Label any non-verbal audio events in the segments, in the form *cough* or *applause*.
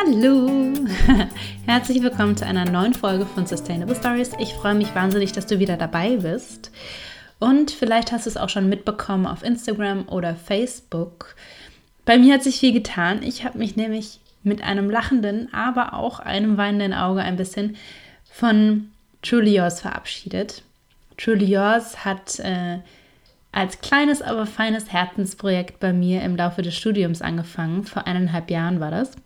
Hallo! *laughs* Herzlich willkommen zu einer neuen Folge von Sustainable Stories. Ich freue mich wahnsinnig, dass du wieder dabei bist. Und vielleicht hast du es auch schon mitbekommen auf Instagram oder Facebook. Bei mir hat sich viel getan. Ich habe mich nämlich mit einem lachenden, aber auch einem weinenden Auge ein bisschen von Truly Yours verabschiedet. Truly Yours hat äh, als kleines, aber feines Herzensprojekt bei mir im Laufe des Studiums angefangen. Vor eineinhalb Jahren war das.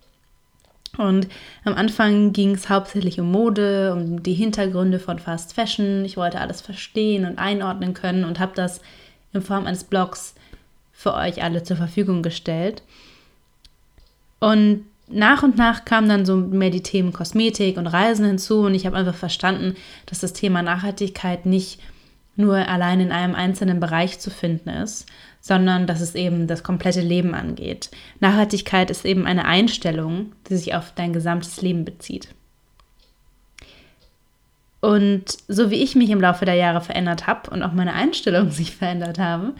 Und am Anfang ging es hauptsächlich um Mode, um die Hintergründe von Fast Fashion. Ich wollte alles verstehen und einordnen können und habe das in Form eines Blogs für euch alle zur Verfügung gestellt. Und nach und nach kamen dann so mehr die Themen Kosmetik und Reisen hinzu und ich habe einfach verstanden, dass das Thema Nachhaltigkeit nicht nur allein in einem einzelnen Bereich zu finden ist, sondern dass es eben das komplette Leben angeht. Nachhaltigkeit ist eben eine Einstellung, die sich auf dein gesamtes Leben bezieht. Und so wie ich mich im Laufe der Jahre verändert habe und auch meine Einstellung *laughs* sich verändert haben,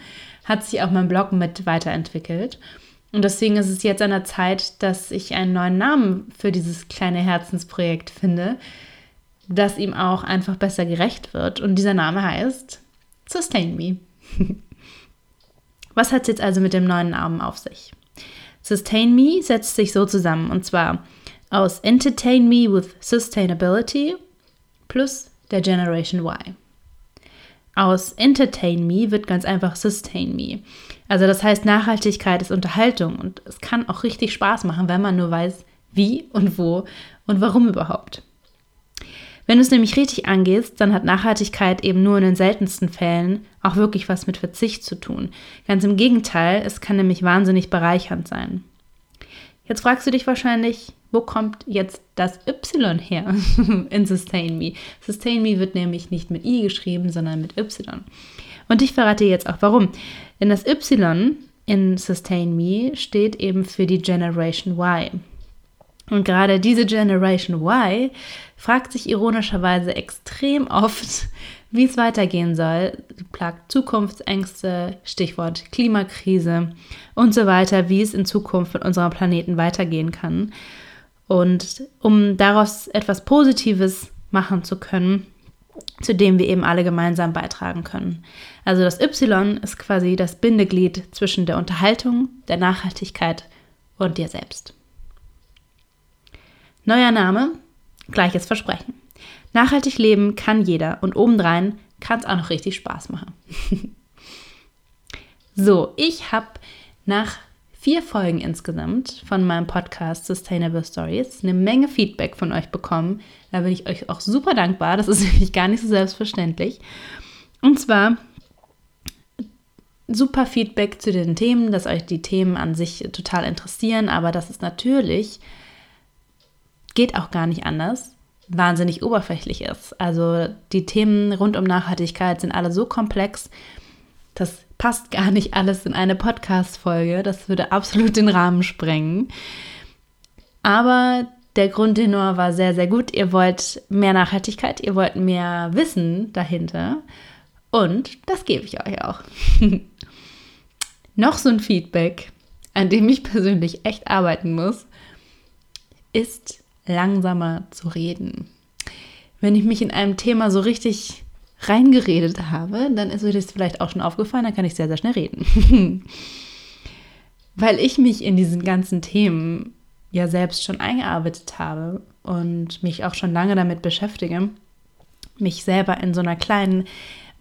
hat sich auch mein Blog mit weiterentwickelt. Und deswegen ist es jetzt an der Zeit, dass ich einen neuen Namen für dieses kleine Herzensprojekt finde, das ihm auch einfach besser gerecht wird. Und dieser Name heißt Sustain Me. Was hat es jetzt also mit dem neuen Namen auf sich? Sustain Me setzt sich so zusammen und zwar aus Entertain Me with Sustainability plus der Generation Y. Aus Entertain Me wird ganz einfach Sustain Me. Also das heißt, Nachhaltigkeit ist Unterhaltung und es kann auch richtig Spaß machen, wenn man nur weiß, wie und wo und warum überhaupt. Wenn du es nämlich richtig angehst, dann hat Nachhaltigkeit eben nur in den seltensten Fällen auch wirklich was mit Verzicht zu tun. Ganz im Gegenteil, es kann nämlich wahnsinnig bereichernd sein. Jetzt fragst du dich wahrscheinlich, wo kommt jetzt das Y her *laughs* in Sustain Me? Sustain Me wird nämlich nicht mit I geschrieben, sondern mit Y. Und ich verrate jetzt auch warum. Denn das Y in Sustain Me steht eben für die Generation Y. Und gerade diese Generation Y fragt sich ironischerweise extrem oft, wie es weitergehen soll, plagt Zukunftsängste, Stichwort Klimakrise und so weiter, wie es in Zukunft mit unserem Planeten weitergehen kann. Und um daraus etwas Positives machen zu können, zu dem wir eben alle gemeinsam beitragen können. Also das Y ist quasi das Bindeglied zwischen der Unterhaltung, der Nachhaltigkeit und dir selbst. Neuer Name, gleiches Versprechen. Nachhaltig leben kann jeder und obendrein kann es auch noch richtig Spaß machen. *laughs* so, ich habe nach vier Folgen insgesamt von meinem Podcast Sustainable Stories eine Menge Feedback von euch bekommen. Da bin ich euch auch super dankbar. Das ist *laughs* nämlich gar nicht so selbstverständlich. Und zwar super Feedback zu den Themen, dass euch die Themen an sich total interessieren, aber das ist natürlich geht auch gar nicht anders, wahnsinnig oberflächlich ist. Also die Themen rund um Nachhaltigkeit sind alle so komplex, das passt gar nicht alles in eine Podcast-Folge. Das würde absolut den Rahmen sprengen. Aber der Grundtenor war sehr, sehr gut. Ihr wollt mehr Nachhaltigkeit, ihr wollt mehr Wissen dahinter. Und das gebe ich euch auch. *laughs* Noch so ein Feedback, an dem ich persönlich echt arbeiten muss, ist langsamer zu reden. Wenn ich mich in einem Thema so richtig reingeredet habe, dann ist mir das vielleicht auch schon aufgefallen, dann kann ich sehr, sehr schnell reden. *laughs* Weil ich mich in diesen ganzen Themen ja selbst schon eingearbeitet habe und mich auch schon lange damit beschäftige, mich selber in so einer kleinen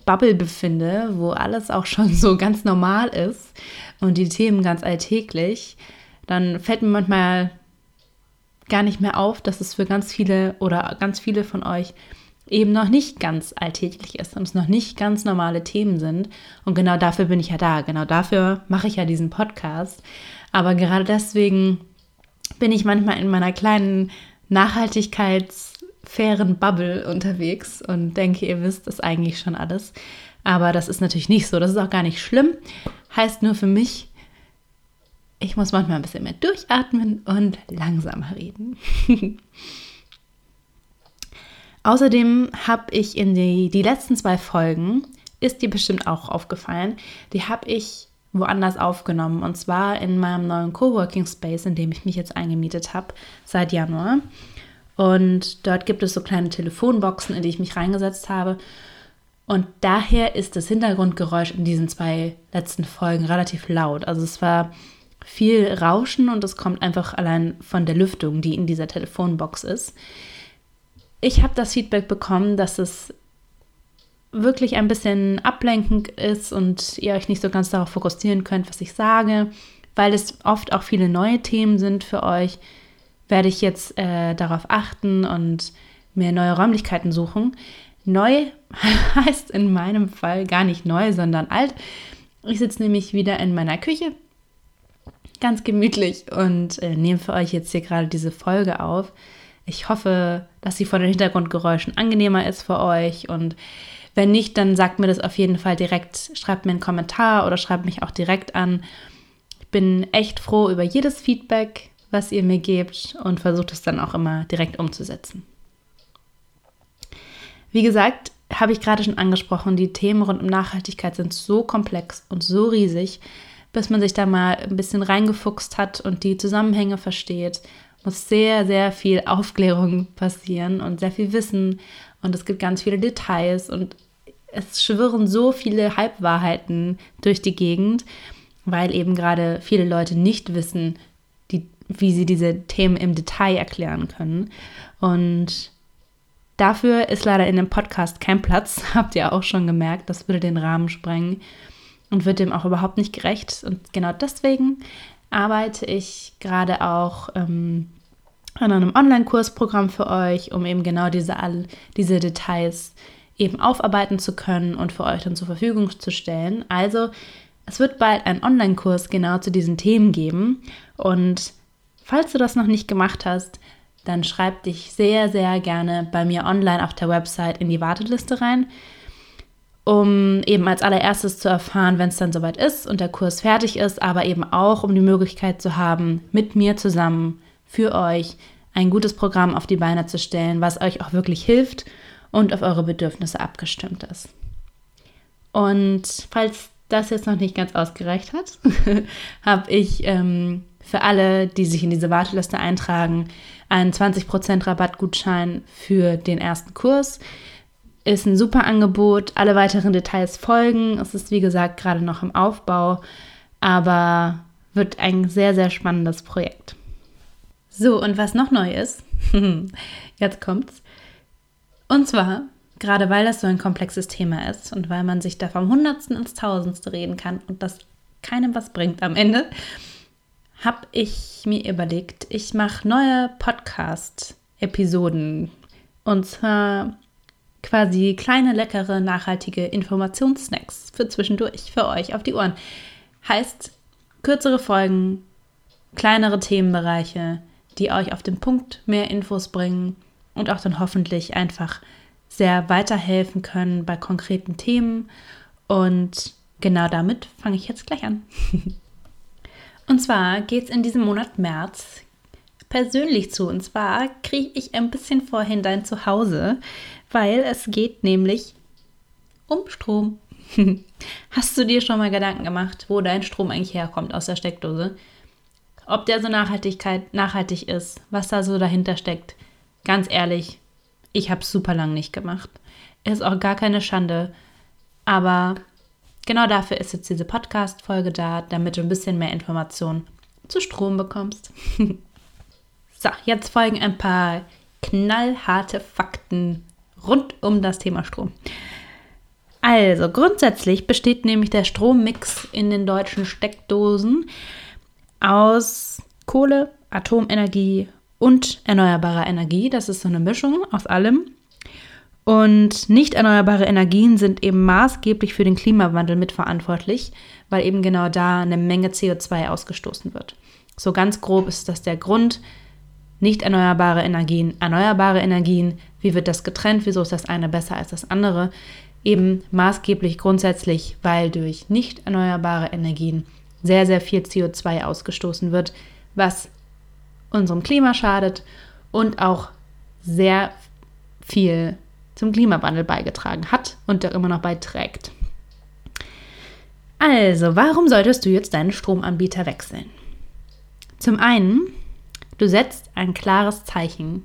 Bubble befinde, wo alles auch schon so ganz normal ist und die Themen ganz alltäglich, dann fällt mir manchmal gar nicht mehr auf, dass es für ganz viele oder ganz viele von euch eben noch nicht ganz alltäglich ist und es noch nicht ganz normale Themen sind. Und genau dafür bin ich ja da. Genau dafür mache ich ja diesen Podcast. Aber gerade deswegen bin ich manchmal in meiner kleinen nachhaltigkeitsfairen Bubble unterwegs und denke, ihr wisst das eigentlich schon alles. Aber das ist natürlich nicht so. Das ist auch gar nicht schlimm. Heißt nur für mich, ich muss manchmal ein bisschen mehr durchatmen und langsamer reden. *laughs* Außerdem habe ich in die, die letzten zwei Folgen, ist dir bestimmt auch aufgefallen, die habe ich woanders aufgenommen und zwar in meinem neuen Coworking Space, in dem ich mich jetzt eingemietet habe seit Januar. Und dort gibt es so kleine Telefonboxen, in die ich mich reingesetzt habe. Und daher ist das Hintergrundgeräusch in diesen zwei letzten Folgen relativ laut. Also es war viel Rauschen und es kommt einfach allein von der Lüftung, die in dieser Telefonbox ist. Ich habe das Feedback bekommen, dass es wirklich ein bisschen ablenkend ist und ihr euch nicht so ganz darauf fokussieren könnt, was ich sage, weil es oft auch viele neue Themen sind für euch, werde ich jetzt äh, darauf achten und mir neue Räumlichkeiten suchen. Neu *laughs* heißt in meinem Fall gar nicht neu, sondern alt. Ich sitze nämlich wieder in meiner Küche, ganz gemütlich und äh, nehme für euch jetzt hier gerade diese Folge auf. Ich hoffe, dass sie von den Hintergrundgeräuschen angenehmer ist für euch und wenn nicht, dann sagt mir das auf jeden Fall direkt, schreibt mir einen Kommentar oder schreibt mich auch direkt an. Ich bin echt froh über jedes Feedback, was ihr mir gebt und versucht es dann auch immer direkt umzusetzen. Wie gesagt, habe ich gerade schon angesprochen, die Themen rund um Nachhaltigkeit sind so komplex und so riesig, bis man sich da mal ein bisschen reingefuchst hat und die Zusammenhänge versteht, muss sehr, sehr viel *laughs* Aufklärung passieren und sehr viel Wissen. Und es gibt ganz viele Details und es schwirren so viele Halbwahrheiten durch die Gegend, weil eben gerade viele Leute nicht wissen, die, wie sie diese Themen im Detail erklären können. Und dafür ist leider in dem Podcast kein Platz, *laughs* habt ihr auch schon gemerkt, das würde den Rahmen sprengen und wird dem auch überhaupt nicht gerecht. Und genau deswegen arbeite ich gerade auch ähm, an einem Online-Kursprogramm für euch, um eben genau diese, all, diese Details eben aufarbeiten zu können und für euch dann zur Verfügung zu stellen. Also es wird bald einen Online-Kurs genau zu diesen Themen geben. Und falls du das noch nicht gemacht hast, dann schreib dich sehr, sehr gerne bei mir online auf der Website in die Warteliste rein, um eben als allererstes zu erfahren, wenn es dann soweit ist und der Kurs fertig ist, aber eben auch, um die Möglichkeit zu haben, mit mir zusammen für euch ein gutes Programm auf die Beine zu stellen, was euch auch wirklich hilft und auf eure Bedürfnisse abgestimmt ist. Und falls das jetzt noch nicht ganz ausgereicht hat, *laughs* habe ich ähm, für alle, die sich in diese Warteliste eintragen, einen 20% Rabattgutschein für den ersten Kurs. Ist ein super Angebot. Alle weiteren Details folgen. Es ist wie gesagt gerade noch im Aufbau, aber wird ein sehr, sehr spannendes Projekt. So, und was noch neu ist, *laughs* jetzt kommt's. Und zwar, gerade weil das so ein komplexes Thema ist und weil man sich da vom Hundertsten ins Tausendste reden kann und das keinem was bringt am Ende, habe ich mir überlegt, ich mache neue Podcast-Episoden. Und zwar quasi kleine, leckere, nachhaltige Informationssnacks für zwischendurch, für euch auf die Ohren. Heißt, kürzere Folgen, kleinere Themenbereiche, die euch auf den Punkt mehr Infos bringen und auch dann hoffentlich einfach sehr weiterhelfen können bei konkreten Themen. Und genau damit fange ich jetzt gleich an. *laughs* und zwar geht es in diesem Monat März persönlich zu. Und zwar kriege ich ein bisschen vorhin dein Zuhause, weil es geht nämlich um Strom. *laughs* Hast du dir schon mal Gedanken gemacht, wo dein Strom eigentlich herkommt aus der Steckdose? ob der so Nachhaltigkeit, nachhaltig ist, was da so dahinter steckt. Ganz ehrlich, ich habe super lang nicht gemacht. Ist auch gar keine Schande. Aber genau dafür ist jetzt diese Podcast-Folge da, damit du ein bisschen mehr Informationen zu Strom bekommst. *laughs* so, jetzt folgen ein paar knallharte Fakten rund um das Thema Strom. Also, grundsätzlich besteht nämlich der Strommix in den deutschen Steckdosen aus Kohle, Atomenergie und erneuerbarer Energie. Das ist so eine Mischung aus allem. Und nicht erneuerbare Energien sind eben maßgeblich für den Klimawandel mitverantwortlich, weil eben genau da eine Menge CO2 ausgestoßen wird. So ganz grob ist das der Grund. Nicht erneuerbare Energien, erneuerbare Energien. Wie wird das getrennt? Wieso ist das eine besser als das andere? Eben maßgeblich grundsätzlich, weil durch nicht erneuerbare Energien sehr, sehr viel CO2 ausgestoßen wird, was unserem Klima schadet und auch sehr viel zum Klimawandel beigetragen hat und da immer noch beiträgt. Also, warum solltest du jetzt deinen Stromanbieter wechseln? Zum einen, du setzt ein klares Zeichen.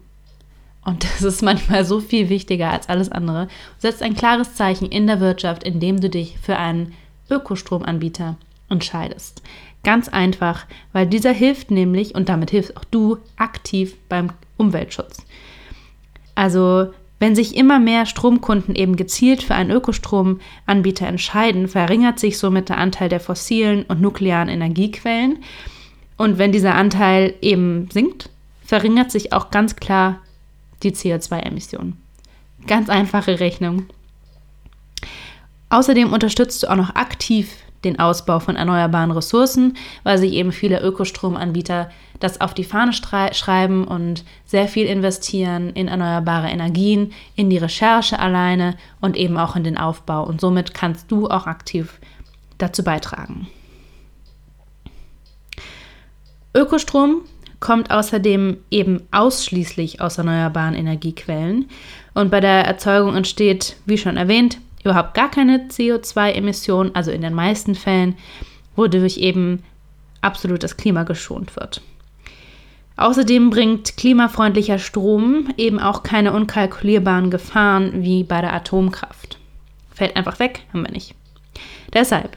Und das ist manchmal so viel wichtiger als alles andere. Du setzt ein klares Zeichen in der Wirtschaft, indem du dich für einen Ökostromanbieter entscheidest. Ganz einfach, weil dieser hilft nämlich, und damit hilfst auch du, aktiv beim Umweltschutz. Also wenn sich immer mehr Stromkunden eben gezielt für einen Ökostromanbieter entscheiden, verringert sich somit der Anteil der fossilen und nuklearen Energiequellen. Und wenn dieser Anteil eben sinkt, verringert sich auch ganz klar die CO2-Emissionen. Ganz einfache Rechnung. Außerdem unterstützt du auch noch aktiv den Ausbau von erneuerbaren Ressourcen, weil sich eben viele Ökostromanbieter das auf die Fahne schreiben und sehr viel investieren in erneuerbare Energien, in die Recherche alleine und eben auch in den Aufbau. Und somit kannst du auch aktiv dazu beitragen. Ökostrom kommt außerdem eben ausschließlich aus erneuerbaren Energiequellen und bei der Erzeugung entsteht, wie schon erwähnt, überhaupt gar keine CO2-Emissionen, also in den meisten Fällen, wodurch eben absolut das Klima geschont wird. Außerdem bringt klimafreundlicher Strom eben auch keine unkalkulierbaren Gefahren wie bei der Atomkraft. Fällt einfach weg, haben wir nicht. Deshalb,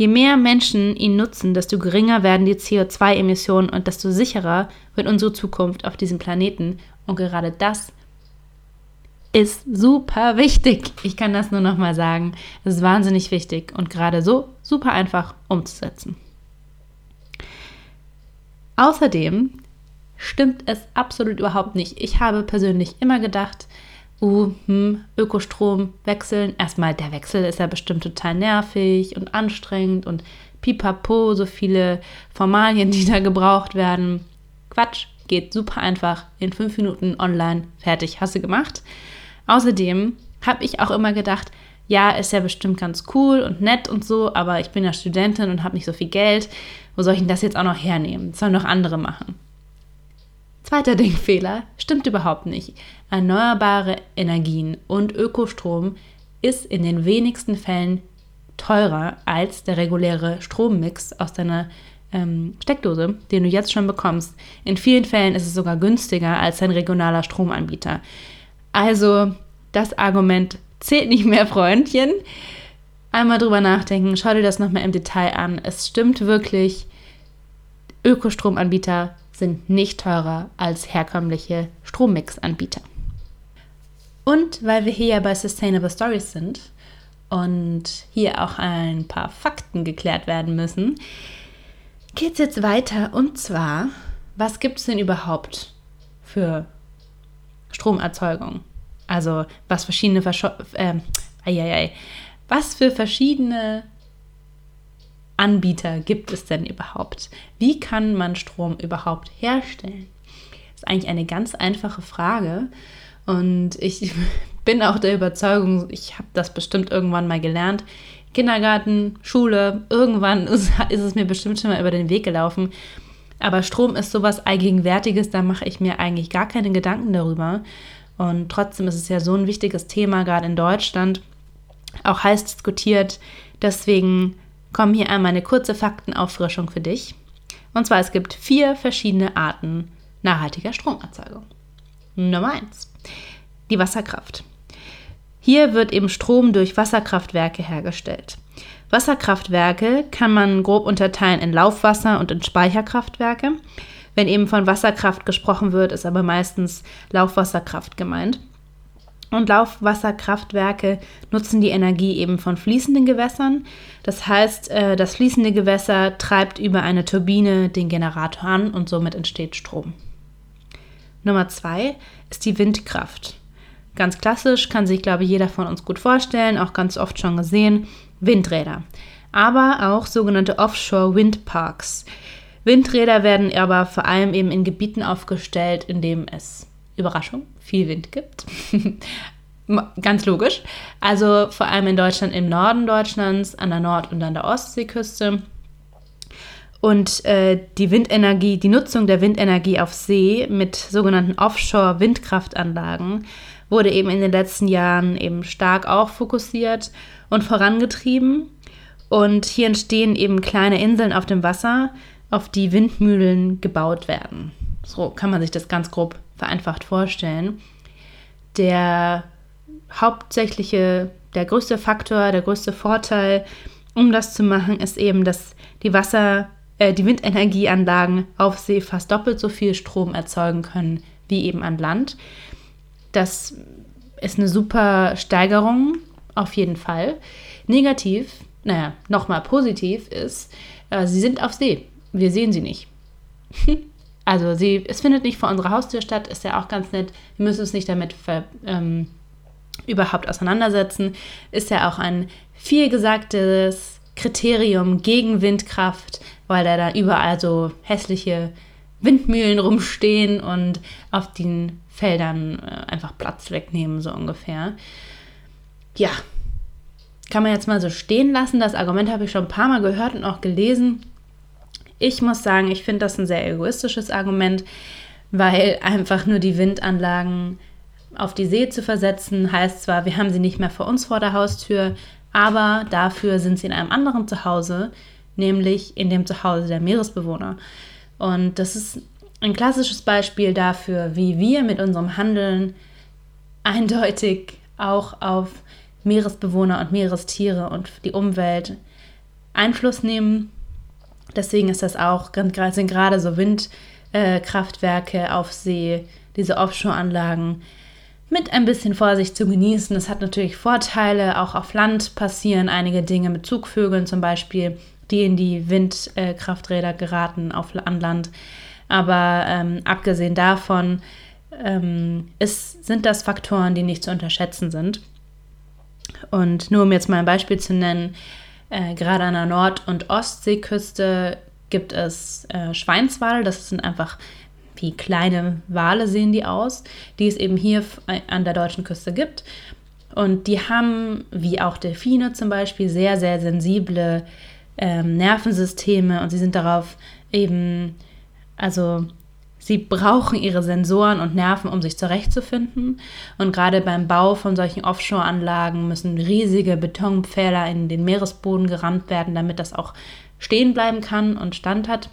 je mehr Menschen ihn nutzen, desto geringer werden die CO2-Emissionen und desto sicherer wird unsere Zukunft auf diesem Planeten. Und gerade das ist super wichtig. Ich kann das nur noch mal sagen. Es ist wahnsinnig wichtig und gerade so super einfach umzusetzen. Außerdem stimmt es absolut überhaupt nicht. Ich habe persönlich immer gedacht, uh, hm, Ökostrom wechseln. Erstmal, der Wechsel ist ja bestimmt total nervig und anstrengend und pipapo, so viele Formalien, *laughs* die da gebraucht werden. Quatsch, geht super einfach. In fünf Minuten online, fertig, hast du gemacht. Außerdem habe ich auch immer gedacht, ja, ist ja bestimmt ganz cool und nett und so, aber ich bin ja Studentin und habe nicht so viel Geld. Wo soll ich denn das jetzt auch noch hernehmen? Das sollen noch andere machen. Zweiter *laughs* Denkfehler, stimmt überhaupt nicht. Erneuerbare Energien und Ökostrom ist in den wenigsten Fällen teurer als der reguläre Strommix aus deiner ähm, Steckdose, den du jetzt schon bekommst. In vielen Fällen ist es sogar günstiger als dein regionaler Stromanbieter. Also das Argument zählt nicht mehr, Freundchen. Einmal drüber nachdenken, schau dir das nochmal im Detail an. Es stimmt wirklich, Ökostromanbieter sind nicht teurer als herkömmliche Strommixanbieter. Und weil wir hier ja bei Sustainable Stories sind und hier auch ein paar Fakten geklärt werden müssen, geht es jetzt weiter. Und zwar, was gibt es denn überhaupt für Stromerzeugung. Also was verschiedene Verscho äh, was für verschiedene Anbieter gibt es denn überhaupt? Wie kann man Strom überhaupt herstellen? Das ist eigentlich eine ganz einfache Frage und ich *laughs* bin auch der Überzeugung, ich habe das bestimmt irgendwann mal gelernt. Kindergarten, Schule, irgendwann *laughs* ist, ist es mir bestimmt schon mal über den Weg gelaufen. Aber Strom ist sowas Allgegenwärtiges, da mache ich mir eigentlich gar keine Gedanken darüber. Und trotzdem ist es ja so ein wichtiges Thema, gerade in Deutschland, auch heiß diskutiert. Deswegen kommen hier einmal eine kurze Faktenauffrischung für dich. Und zwar, es gibt vier verschiedene Arten nachhaltiger Stromerzeugung. Nummer eins: Die Wasserkraft. Hier wird eben Strom durch Wasserkraftwerke hergestellt. Wasserkraftwerke kann man grob unterteilen in Laufwasser- und in Speicherkraftwerke. Wenn eben von Wasserkraft gesprochen wird, ist aber meistens Laufwasserkraft gemeint. Und Laufwasserkraftwerke nutzen die Energie eben von fließenden Gewässern. Das heißt, äh, das fließende Gewässer treibt über eine Turbine den Generator an und somit entsteht Strom. Nummer zwei ist die Windkraft. Ganz klassisch, kann sich, glaube ich, jeder von uns gut vorstellen, auch ganz oft schon gesehen. Windräder, aber auch sogenannte Offshore-Windparks. Windräder werden aber vor allem eben in Gebieten aufgestellt, in denen es, Überraschung, viel Wind gibt. *laughs* Ganz logisch. Also vor allem in Deutschland, im Norden Deutschlands, an der Nord- und an der Ostseeküste. Und äh, die Windenergie, die Nutzung der Windenergie auf See mit sogenannten Offshore-Windkraftanlagen wurde eben in den letzten Jahren eben stark auch fokussiert und vorangetrieben. Und hier entstehen eben kleine Inseln auf dem Wasser, auf die Windmühlen gebaut werden. So kann man sich das ganz grob vereinfacht vorstellen. Der hauptsächliche, der größte Faktor, der größte Vorteil, um das zu machen, ist eben, dass die Wasser, äh, die Windenergieanlagen auf See fast doppelt so viel Strom erzeugen können wie eben an Land. Das ist eine super Steigerung, auf jeden Fall. Negativ, naja, nochmal positiv ist, äh, sie sind auf See. Wir sehen sie nicht. *laughs* also sie, es findet nicht vor unserer Haustür statt, ist ja auch ganz nett. Wir müssen uns nicht damit ver, ähm, überhaupt auseinandersetzen. Ist ja auch ein vielgesagtes Kriterium gegen Windkraft, weil da dann überall so hässliche Windmühlen rumstehen und auf den Feldern äh, einfach Platz wegnehmen, so ungefähr. Ja, kann man jetzt mal so stehen lassen. Das Argument habe ich schon ein paar Mal gehört und auch gelesen. Ich muss sagen, ich finde das ein sehr egoistisches Argument, weil einfach nur die Windanlagen auf die See zu versetzen, heißt zwar, wir haben sie nicht mehr vor uns vor der Haustür, aber dafür sind sie in einem anderen Zuhause, nämlich in dem Zuhause der Meeresbewohner. Und das ist ein klassisches Beispiel dafür, wie wir mit unserem Handeln eindeutig auch auf Meeresbewohner und Meerestiere und die Umwelt Einfluss nehmen. Deswegen ist das auch, sind gerade so Windkraftwerke auf See, diese Offshore-Anlagen mit ein bisschen Vorsicht zu genießen. Das hat natürlich Vorteile. Auch auf Land passieren einige Dinge mit Zugvögeln zum Beispiel die in die Windkrafträder geraten auf, an Land. Aber ähm, abgesehen davon ähm, ist, sind das Faktoren, die nicht zu unterschätzen sind. Und nur um jetzt mal ein Beispiel zu nennen, äh, gerade an der Nord- und Ostseeküste gibt es äh, Schweinswale, das sind einfach wie kleine Wale sehen die aus, die es eben hier an der deutschen Küste gibt. Und die haben, wie auch Delfine zum Beispiel, sehr, sehr sensible ähm, Nervensysteme und sie sind darauf eben, also sie brauchen ihre Sensoren und Nerven, um sich zurechtzufinden. Und gerade beim Bau von solchen Offshore-Anlagen müssen riesige Betonpfähler in den Meeresboden gerammt werden, damit das auch stehen bleiben kann und Stand hat.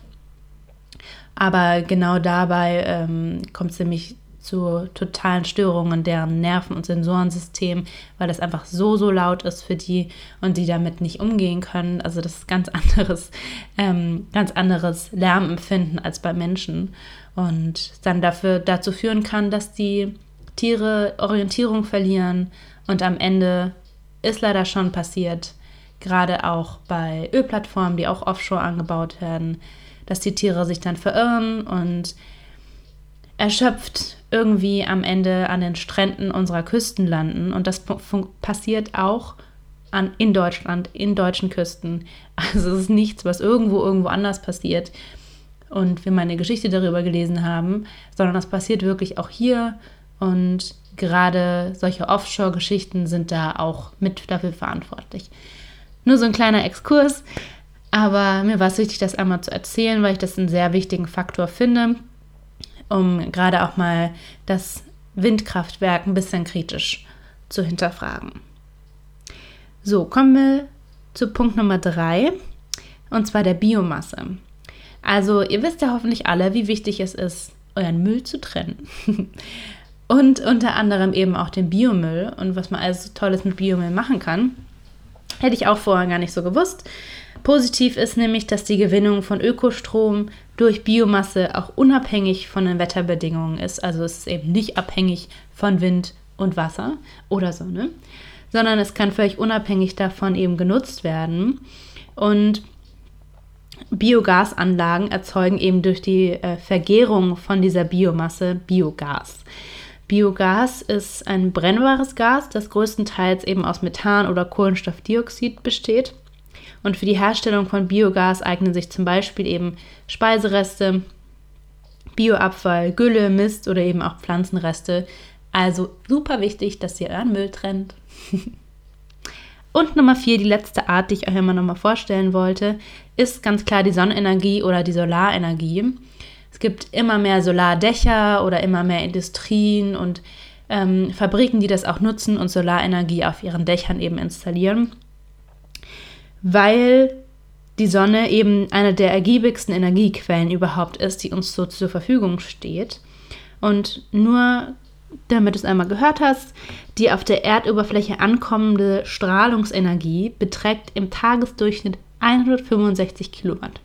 Aber genau dabei ähm, kommt es nämlich zu totalen Störungen deren Nerven- und Sensorensystem, weil das einfach so, so laut ist für die und die damit nicht umgehen können. Also das ist ganz *laughs* anderes, ähm, ganz anderes Lärmempfinden als bei Menschen und dann dafür dazu führen kann, dass die Tiere Orientierung verlieren und am Ende ist leider schon passiert, gerade auch bei Ölplattformen, die auch offshore angebaut werden, dass die Tiere sich dann verirren und erschöpft irgendwie am Ende an den Stränden unserer Küsten landen. Und das passiert auch an, in Deutschland, in deutschen Küsten. *laughs* Also es ist nichts, was irgendwo, irgendwo anders passiert und wir mal eine Geschichte darüber gelesen haben, sondern das passiert wirklich auch hier. Und gerade solche Offshore-Geschichten sind da auch mit dafür verantwortlich. Nur so ein kleiner Exkurs, aber mir war es wichtig, das einmal zu erzählen, weil ich das einen sehr wichtigen Faktor finde um gerade auch mal das Windkraftwerk ein bisschen kritisch zu hinterfragen. So, kommen wir zu Punkt Nummer drei, und zwar der Biomasse. Also, ihr wisst ja hoffentlich alle, wie wichtig es ist, euren Müll zu trennen. *laughs* und unter anderem eben auch den Biomüll und was man alles Tolles mit Biomüll machen kann. Hätte ich auch vorher gar nicht so gewusst. Positiv ist nämlich, dass die Gewinnung von Ökostrom durch Biomasse auch unabhängig von den Wetterbedingungen ist. Also es ist eben nicht abhängig von Wind und Wasser oder Sonne, sondern es kann völlig unabhängig davon eben genutzt werden. Und Biogasanlagen erzeugen eben durch die äh, Vergärung von dieser Biomasse Biogas. Biogas ist ein brennbares Gas, das größtenteils eben aus Methan oder Kohlenstoffdioxid besteht. Und für die Herstellung von Biogas eignen sich zum Beispiel eben Speisereste, Bioabfall, Gülle, Mist oder eben auch Pflanzenreste. Also super wichtig, dass ihr euren Müll trennt. *laughs* Und Nummer vier, die letzte Art, die ich euch immer noch mal vorstellen wollte, ist ganz klar die Sonnenenergie oder die Solarenergie. Es gibt immer mehr Solardächer oder immer mehr Industrien und ähm, Fabriken, die das auch nutzen und Solarenergie auf ihren Dächern eben installieren. Weil die Sonne eben eine der ergiebigsten Energiequellen überhaupt ist, die uns so zur Verfügung steht. Und nur damit du es einmal gehört hast, die auf der Erdoberfläche ankommende Strahlungsenergie beträgt im Tagesdurchschnitt 165 Kilowatt.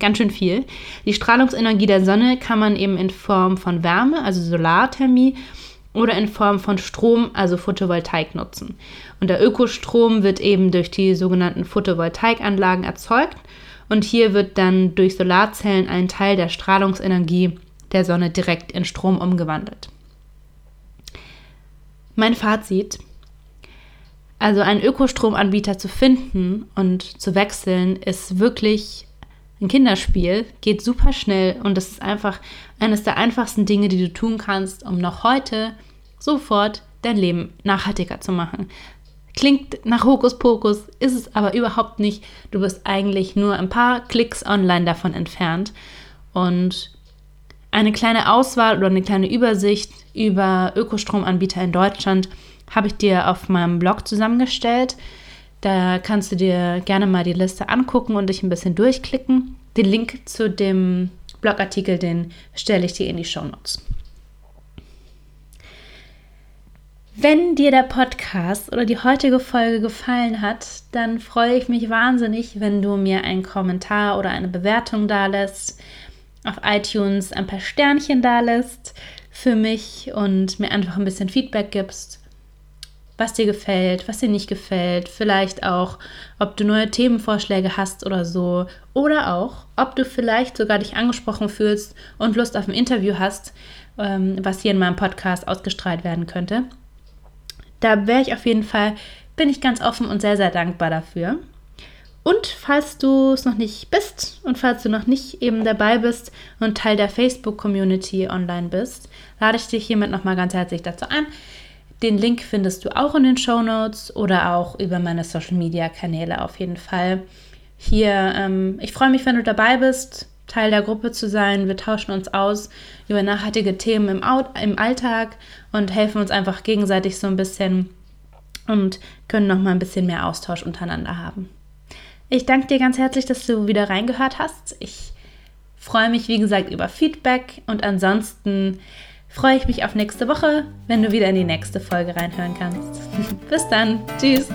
Ganz schön viel. Die Strahlungsenergie der Sonne kann man eben in Form von Wärme, also Solarthermie, oder in Form von Strom, also Photovoltaik nutzen. Und der Ökostrom wird eben durch die sogenannten Photovoltaikanlagen erzeugt und hier wird dann durch Solarzellen ein Teil der Strahlungsenergie der Sonne direkt in Strom umgewandelt. Mein Fazit. Also einen Ökostromanbieter zu finden und zu wechseln ist wirklich ein Kinderspiel, geht super schnell und das ist einfach eines der einfachsten Dinge, die du tun kannst, um noch heute sofort dein Leben nachhaltiger zu machen. Klingt nach Hokuspokus, ist es aber überhaupt nicht. Du bist eigentlich nur ein paar Klicks online davon entfernt. Und eine kleine Auswahl oder eine kleine Übersicht über Ökostromanbieter in Deutschland habe ich dir auf meinem Blog zusammengestellt. Da kannst du dir gerne mal die Liste angucken und dich ein bisschen durchklicken. Den Link zu dem Blogartikel, den stelle ich dir in die Show Notes. Wenn dir der Podcast oder die heutige Folge gefallen hat, dann freue ich mich wahnsinnig, wenn du mir einen Kommentar oder eine Bewertung dalässt, auf iTunes ein paar Sternchen dalässt für mich und mir einfach ein bisschen Feedback gibst, was dir gefällt, was dir nicht gefällt, vielleicht auch, ob du neue Themenvorschläge hast oder so oder auch, ob du vielleicht sogar dich angesprochen fühlst und Lust auf ein Interview hast, ähm, was hier in meinem Podcast ausgestrahlt werden könnte. Da wäre ich auf jeden Fall, bin ich ganz offen und sehr, sehr dankbar dafür. Und falls du es noch nicht bist und falls du noch nicht eben dabei bist und Teil der Facebook-Community online bist, lade ich dich hiermit nochmal ganz herzlich dazu ein. Den Link findest du auch in den Show Notes oder auch über meine Social-Media-Kanäle auf jeden Fall. Hier, ähm, ich freue mich, wenn du dabei bist, Teil der Gruppe zu sein. Wir tauschen uns aus über nachhaltige Themen im, im Alltag und helfen uns einfach gegenseitig so ein bisschen und können noch mal ein bisschen mehr Austausch untereinander haben. Ich danke dir ganz herzlich, dass du wieder reingehört hast. Ich freue mich, wie gesagt, über Feedback und ansonsten freue ich mich auf nächste Woche, wenn du wieder in die nächste Folge reinhören kannst. *laughs* Bis dann. Tschüss.